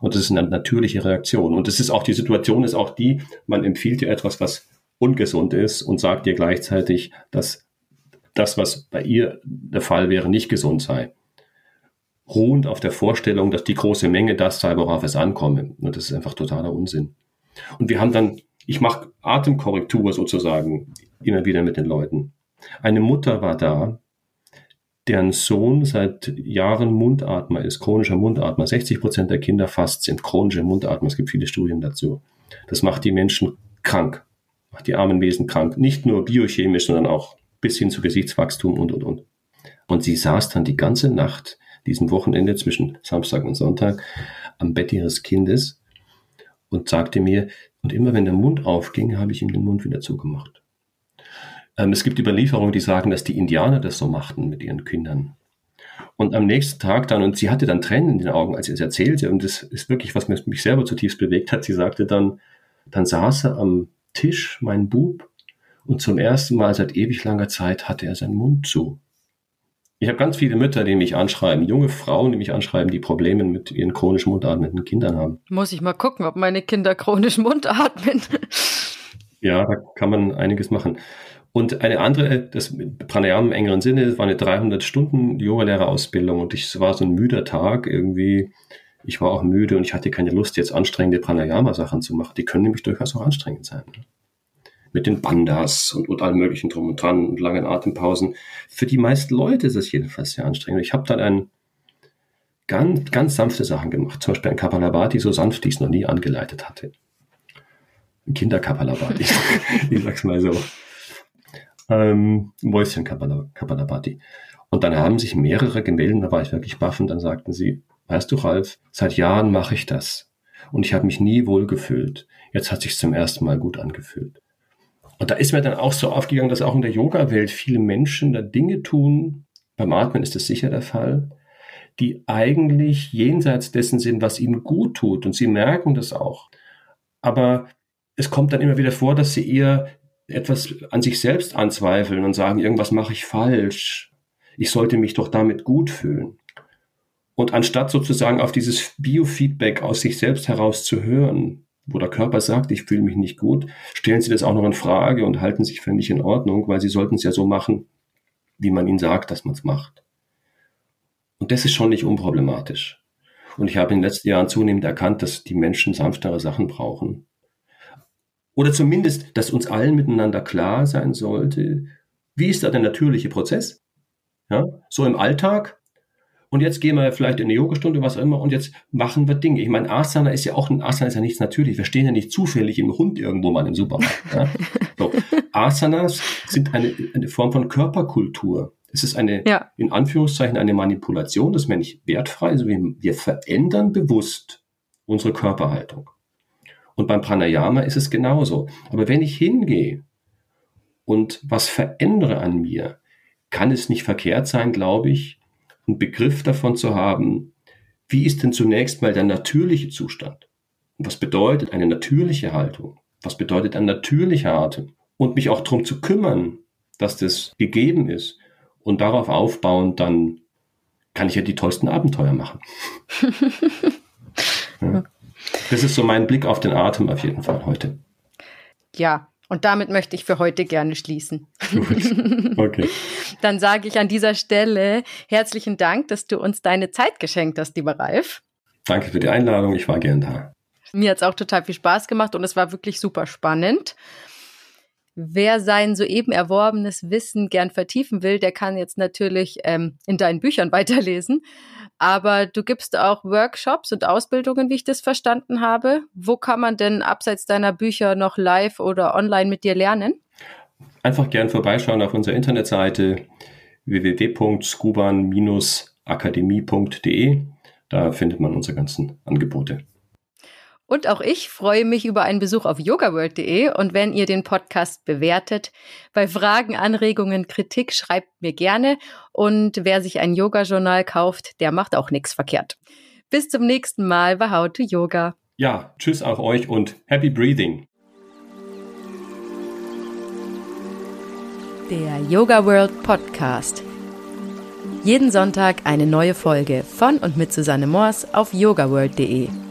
Speaker 2: Und das ist eine natürliche Reaktion. Und das ist auch die Situation, ist auch die, man empfiehlt dir etwas, was ungesund ist und sagt dir gleichzeitig, dass das, was bei ihr der Fall wäre, nicht gesund sei. Ruhend auf der Vorstellung, dass die große Menge das sei, worauf es ankomme. Und das ist einfach totaler Unsinn. Und wir haben dann, ich mache Atemkorrektur sozusagen immer wieder mit den Leuten. Eine Mutter war da, deren Sohn seit Jahren Mundatmer ist, chronischer Mundatmer. 60 Prozent der Kinder fast sind chronische Mundatmer. Es gibt viele Studien dazu. Das macht die Menschen krank, macht die armen Wesen krank. Nicht nur biochemisch, sondern auch bis hin zu Gesichtswachstum und, und, und. Und sie saß dann die ganze Nacht, diesem Wochenende zwischen Samstag und Sonntag, am Bett ihres Kindes und sagte mir, und immer wenn der Mund aufging, habe ich ihm den Mund wieder zugemacht. Ähm, es gibt Überlieferungen, die sagen, dass die Indianer das so machten mit ihren Kindern. Und am nächsten Tag dann, und sie hatte dann Tränen in den Augen, als sie es erzählte, und das ist wirklich, was mich selber zutiefst bewegt hat. Sie sagte dann, dann saß er am Tisch, mein Bub, und zum ersten Mal seit ewig langer Zeit hatte er seinen Mund zu. Ich habe ganz viele Mütter, die mich anschreiben, junge Frauen, die mich anschreiben, die Probleme mit ihren chronisch mundatmenden Kindern haben.
Speaker 1: Muss ich mal gucken, ob meine Kinder chronisch mundatmen.
Speaker 2: Ja, da kann man einiges machen. Und eine andere, das Pranayama im engeren Sinne, war eine 300 Stunden Yogalehrerausbildung und ich, es war so ein müder Tag irgendwie. Ich war auch müde und ich hatte keine Lust, jetzt anstrengende Pranayama-Sachen zu machen. Die können nämlich durchaus auch anstrengend sein. Ne? Mit den Bandas und, und allem möglichen drum und dran und langen Atempausen. Für die meisten Leute ist es jedenfalls sehr anstrengend. Ich habe dann ein ganz, ganz sanfte Sachen gemacht. Zum Beispiel ein Kapalabhati, so sanft, wie ich es noch nie angeleitet hatte. Ein Kinderkapalabhati. ich sag's mal so ähm, Mäuschen Kapalabhati. Und dann haben sich mehrere gemeldet, da war ich wirklich baff und dann sagten sie, weißt du, Ralf, seit Jahren mache ich das. Und ich habe mich nie wohl gefühlt. Jetzt hat sich zum ersten Mal gut angefühlt. Und da ist mir dann auch so aufgegangen, dass auch in der Yoga-Welt viele Menschen da Dinge tun, beim Atmen ist das sicher der Fall, die eigentlich jenseits dessen sind, was ihnen gut tut. Und sie merken das auch. Aber es kommt dann immer wieder vor, dass sie eher etwas an sich selbst anzweifeln und sagen, irgendwas mache ich falsch. Ich sollte mich doch damit gut fühlen. Und anstatt sozusagen auf dieses Biofeedback aus sich selbst heraus zu hören, wo der Körper sagt, ich fühle mich nicht gut, stellen sie das auch noch in Frage und halten sich für nicht in Ordnung, weil sie sollten es ja so machen, wie man ihnen sagt, dass man es macht. Und das ist schon nicht unproblematisch. Und ich habe in den letzten Jahren zunehmend erkannt, dass die Menschen sanftere Sachen brauchen. Oder zumindest, dass uns allen miteinander klar sein sollte, wie ist da der natürliche Prozess? Ja, so im Alltag. und jetzt gehen wir vielleicht in eine Yogastunde, was auch immer, und jetzt machen wir Dinge. Ich meine, Asana ist ja auch ein Asana ist ja nichts natürlich. Wir stehen ja nicht zufällig im Hund irgendwo mal im Supermarkt. Ja? So. Asanas sind eine, eine Form von Körperkultur. Es ist eine, ja. in Anführungszeichen, eine Manipulation, das mir nicht wertfrei. Also wir, wir verändern bewusst unsere Körperhaltung. Und beim Pranayama ist es genauso. Aber wenn ich hingehe und was verändere an mir, kann es nicht verkehrt sein, glaube ich, einen Begriff davon zu haben, wie ist denn zunächst mal der natürliche Zustand? Und was bedeutet eine natürliche Haltung? Was bedeutet ein natürlicher Atem? Und mich auch darum zu kümmern, dass das gegeben ist. Und darauf aufbauend dann kann ich ja die tollsten Abenteuer machen. ja. Das ist so mein Blick auf den Atem auf jeden Fall heute.
Speaker 1: Ja, und damit möchte ich für heute gerne schließen. Gut. Okay. Dann sage ich an dieser Stelle herzlichen Dank, dass du uns deine Zeit geschenkt hast, lieber Ralf.
Speaker 2: Danke für die Einladung. Ich war gern da.
Speaker 1: Mir hat es auch total viel Spaß gemacht und es war wirklich super spannend. Wer sein soeben erworbenes Wissen gern vertiefen will, der kann jetzt natürlich ähm, in deinen Büchern weiterlesen. Aber du gibst auch Workshops und Ausbildungen, wie ich das verstanden habe. Wo kann man denn abseits deiner Bücher noch live oder online mit dir lernen?
Speaker 2: Einfach gern vorbeischauen auf unserer Internetseite www.scuban-akademie.de. Da findet man unsere ganzen Angebote.
Speaker 1: Und auch ich freue mich über einen Besuch auf yogaworld.de und wenn ihr den Podcast bewertet. Bei Fragen, Anregungen, Kritik schreibt mir gerne und wer sich ein Yoga-Journal kauft, der macht auch nichts verkehrt. Bis zum nächsten Mal bei How to Yoga.
Speaker 2: Ja, tschüss auch euch und happy breathing.
Speaker 1: Der Yoga World Podcast. Jeden Sonntag eine neue Folge von und mit Susanne Moors auf yogaworld.de.